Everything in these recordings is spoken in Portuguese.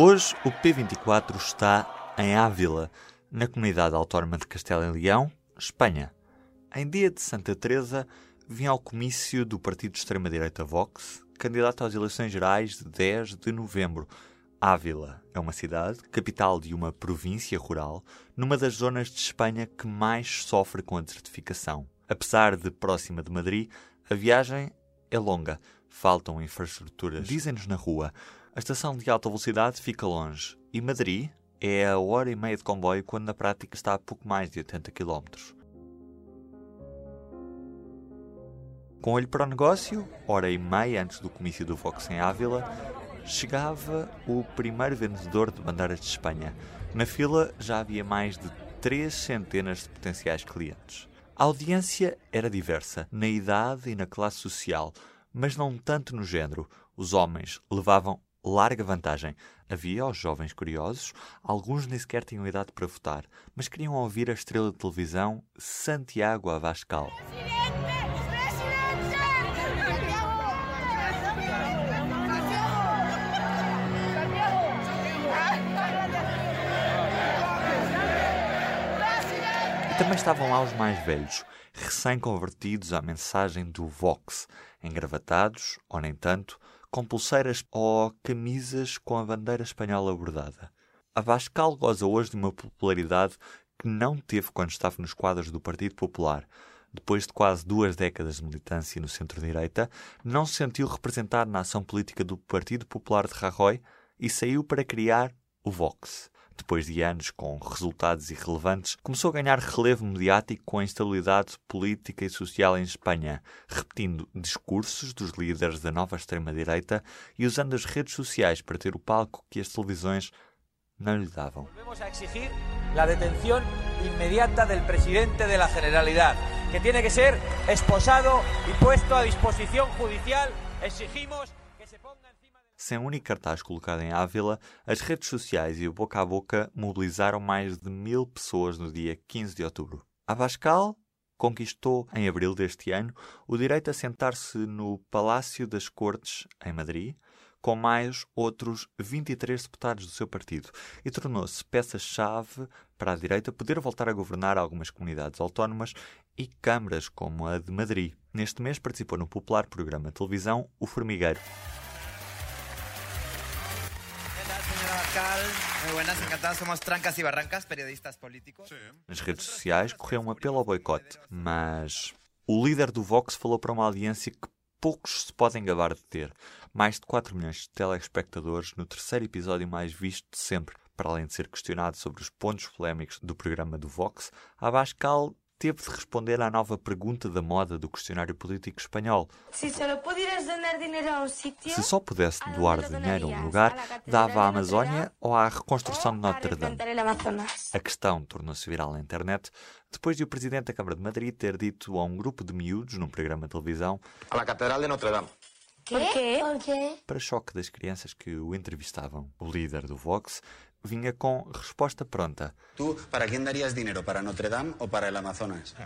Hoje o P24 está em Ávila, na comunidade autónoma de Castelo em Leão, Espanha. Em dia de Santa Teresa, vim ao comício do partido de extrema-direita Vox, candidato às eleições gerais de 10 de novembro. Ávila é uma cidade, capital de uma província rural, numa das zonas de Espanha que mais sofre com a desertificação. Apesar de próxima de Madrid, a viagem é longa, faltam infraestruturas. Dizem-nos na rua, a estação de alta velocidade fica longe e Madrid é a hora e meia de comboio quando na prática está a pouco mais de 80 km. Com olho para o negócio, hora e meia antes do comício do Vox em Ávila, chegava o primeiro vendedor de bandeiras de Espanha. Na fila já havia mais de três centenas de potenciais clientes. A audiência era diversa, na idade e na classe social, mas não tanto no género. Os homens levavam larga vantagem. Havia os jovens curiosos, alguns nem sequer tinham idade para votar, mas queriam ouvir a estrela de televisão Santiago Abascal. E também estavam lá os mais velhos, recém-convertidos à mensagem do Vox, engravatados, ou nem tanto, com pulseiras ou camisas com a bandeira espanhola bordada. Abascal goza hoje de uma popularidade que não teve quando estava nos quadros do Partido Popular. Depois de quase duas décadas de militância no centro-direita, não se sentiu representado na ação política do Partido Popular de Rajoy e saiu para criar o Vox depois de anos com resultados irrelevantes, começou a ganhar relevo mediático com a instabilidade política e social em Espanha, repetindo discursos dos líderes da nova extrema-direita e usando as redes sociais para ter o palco que as televisões não lhe davam. Vamos a exigir a detenção inmediata do presidente da Generalidad, que tem que ser esposado e puesto à disposição judicial. Exigimos sem um único cartaz colocado em Ávila, as redes sociais e o boca a boca mobilizaram mais de mil pessoas no dia 15 de outubro. Abascal conquistou, em abril deste ano, o direito a sentar-se no Palácio das Cortes, em Madrid, com mais outros 23 deputados do seu partido, e tornou-se peça-chave para a direita poder voltar a governar algumas comunidades autónomas e câmaras como a de Madrid. Neste mês participou no popular programa de televisão O Formigueiro. Muy buenas, encantados. Somos Trancas y Barrancas, periodistas políticos. Nas redes sociais correu um apelo ao boicote, mas o líder do Vox falou para uma audiência que poucos se podem gabar de ter. Mais de 4 milhões de telespectadores no terceiro episódio mais visto de sempre. Para além de ser questionado sobre os pontos polémicos do programa do Vox, Abascal teve de responder à nova pergunta da moda do questionário político espanhol. Se só pudesse doar dinheiro a um lugar, dava à Amazónia ou à reconstrução de Notre Dame. A questão tornou-se viral na internet depois de o presidente da Câmara de Madrid ter dito a um grupo de miúdos num programa de televisão a la Catedral de Notre Dame. Por quê? Por quê? Para choque das crianças que o entrevistavam, o líder do Vox vinha com resposta pronta. Tu, para quem darias dinheiro? Para Notre Dame ou para el Amazonas?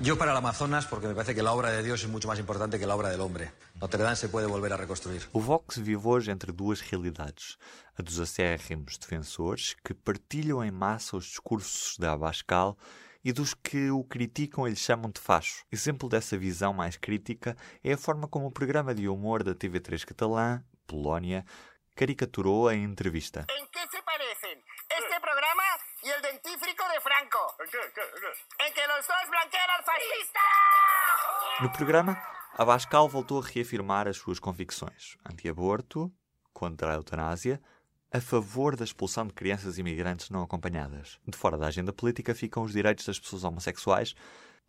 Yo para el Amazonas porque me parece que la obra de Dios es mucho más importante que la obra del hombre. Notre Dame se puede volver a reconstruir. O Vox vive hoje entre duas realidades. A dos acérrimos defensores que partilham em massa os discursos de Abascal e dos que o criticam e lhe chamam de facho. Exemplo dessa visão mais crítica é a forma como o programa de humor da TV3 catalã, Polónia, caricaturou a entrevista. Em que se parecem este programa e o dentífrico de Franco? Em que, em que os dois blanquean al fascista? No programa, Abascal voltou a reafirmar as suas convicções anti-aborto, contra a eutanásia, a favor da expulsão de crianças imigrantes não acompanhadas. De fora da agenda política ficam os direitos das pessoas homossexuais,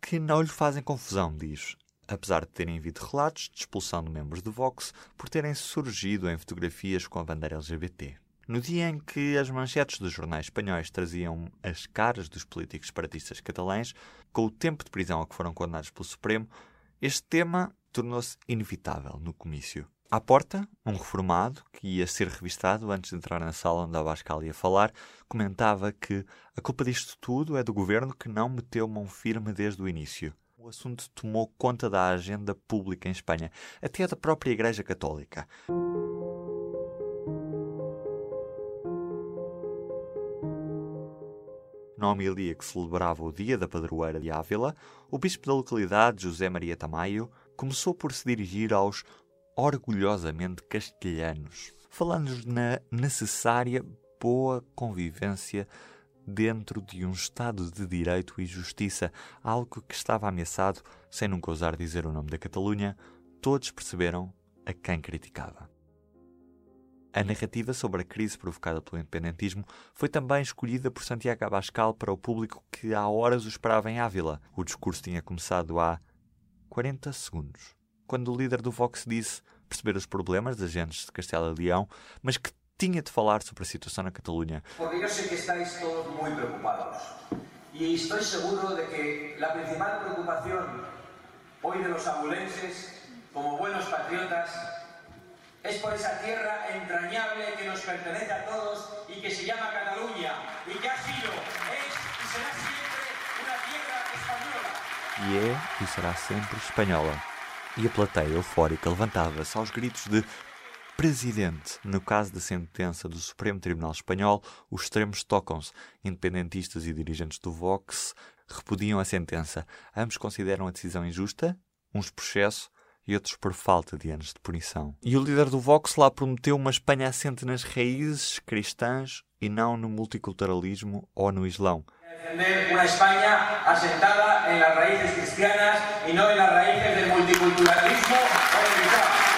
que não lhe fazem confusão, diz, apesar de terem havido relatos de expulsão de membros de Vox por terem surgido em fotografias com a bandeira LGBT. No dia em que as manchetes dos jornais espanhóis traziam as caras dos políticos separatistas catalães, com o tempo de prisão a que foram condenados pelo Supremo, este tema tornou-se inevitável no comício. À porta, um reformado, que ia ser revistado antes de entrar na sala onde a Abascal ia falar, comentava que a culpa disto tudo é do governo que não meteu mão firme desde o início. O assunto tomou conta da agenda pública em Espanha, até da própria Igreja Católica. Na homilia que celebrava o dia da padroeira de Ávila, o bispo da localidade, José Maria Tamayo, começou por se dirigir aos orgulhosamente castelhanos, falando-nos na necessária boa convivência dentro de um Estado de Direito e Justiça, algo que estava ameaçado, sem nunca ousar dizer o nome da Catalunha, todos perceberam a quem criticava. A narrativa sobre a crise provocada pelo independentismo foi também escolhida por Santiago Abascal para o público que há horas o esperava em Ávila. O discurso tinha começado há 40 segundos, quando o líder do Vox disse perceber os problemas das gentes de Castela e Leão, mas que tinha de falar sobre a situação na Catalunha. Porque eu sei que estáis todos muito preocupados. E estou seguro de que a principal preocupação hoje de los abulenses, como buenos patriotas, es por esa tierra entrañable que nos pertenece a todos y que se llama Cataluña y que ha sido, es y será siempre una tierra española. E é e será sempre espanhola. E a plateia eufórica levantava-se aos gritos de Presidente. No caso da sentença do Supremo Tribunal Espanhol, os extremos tocam-se. Independentistas e dirigentes do Vox repudiam a sentença. Ambos consideram a decisão injusta, uns por excesso e outros por falta de anos de punição. E o líder do Vox lá prometeu uma Espanha assente nas raízes cristãs e não no multiculturalismo ou no Islão. España asentada en las raíces cristianas no en las raíces del multiculturalismo o del Islam.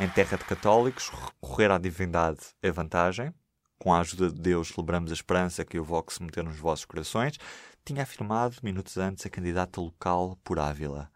Em terra de católicos, recorrer à divindade é vantagem. Com a ajuda de Deus, celebramos a esperança que o Vox meteu nos vossos corações, tinha afirmado minutos antes a candidata local por Ávila.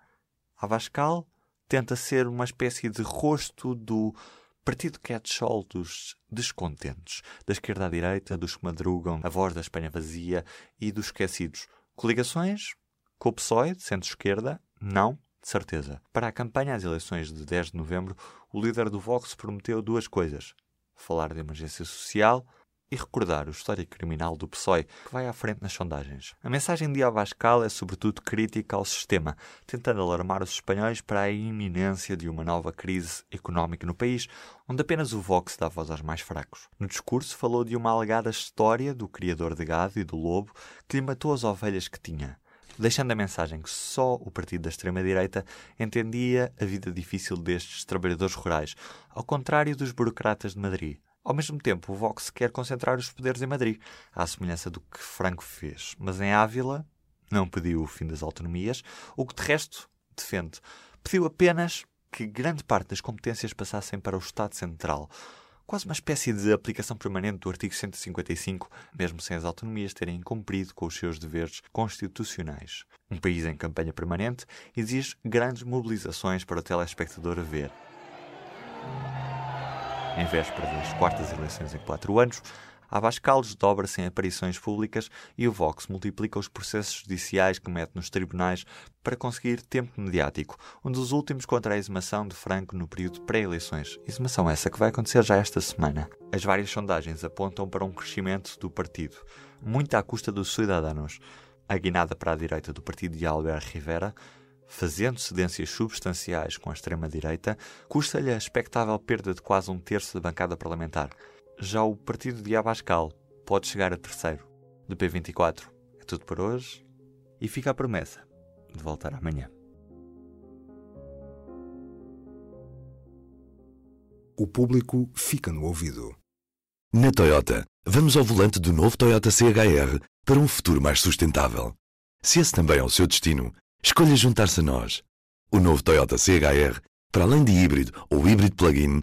Avascal tenta ser uma espécie de rosto do partido catch-all dos descontentes, da esquerda à direita, dos que madrugam, a voz da Espanha vazia e dos esquecidos. Coligações? Com o PSOE, centro-esquerda? Não, de certeza. Para a campanha às eleições de 10 de novembro, o líder do Vox prometeu duas coisas: falar de emergência social e recordar o histórico criminal do PSOE, que vai à frente nas sondagens. A mensagem de Abascal é sobretudo crítica ao sistema, tentando alarmar os espanhóis para a iminência de uma nova crise económica no país, onde apenas o Vox dá voz aos mais fracos. No discurso falou de uma alegada história do criador de gado e do lobo que lhe matou as ovelhas que tinha deixando a mensagem que só o partido da extrema-direita entendia a vida difícil destes trabalhadores rurais, ao contrário dos burocratas de Madrid. Ao mesmo tempo, o Vox quer concentrar os poderes em Madrid, à semelhança do que Franco fez, mas em Ávila não pediu o fim das autonomias, o que de resto defende. Pediu apenas que grande parte das competências passassem para o Estado Central, quase uma espécie de aplicação permanente do artigo 155, mesmo sem as autonomias terem cumprido com os seus deveres constitucionais. Um país em campanha permanente exige grandes mobilizações para o telespectador ver. Em véspera das quartas eleições em quatro anos, Abascal desdobra-se em aparições públicas e o Vox multiplica os processos judiciais que mete nos tribunais para conseguir tempo mediático, um dos últimos contra a exumação de Franco no período pré-eleições. Exumação essa que vai acontecer já esta semana. As várias sondagens apontam para um crescimento do partido, muito à custa dos cidadãos. A guinada para a direita do partido de Albert Rivera fazendo cedências substanciais com a extrema-direita, custa-lhe a expectável perda de quase um terço da bancada parlamentar. Já o partido de Abascal pode chegar a terceiro. Do P24 é tudo por hoje e fica a promessa de voltar amanhã. O público fica no ouvido. Na Toyota, vamos ao volante do novo Toyota CHR para um futuro mais sustentável. Se esse também é o seu destino, Escolha juntar-se a nós. O novo Toyota CHR, para além de híbrido ou híbrido plug-in,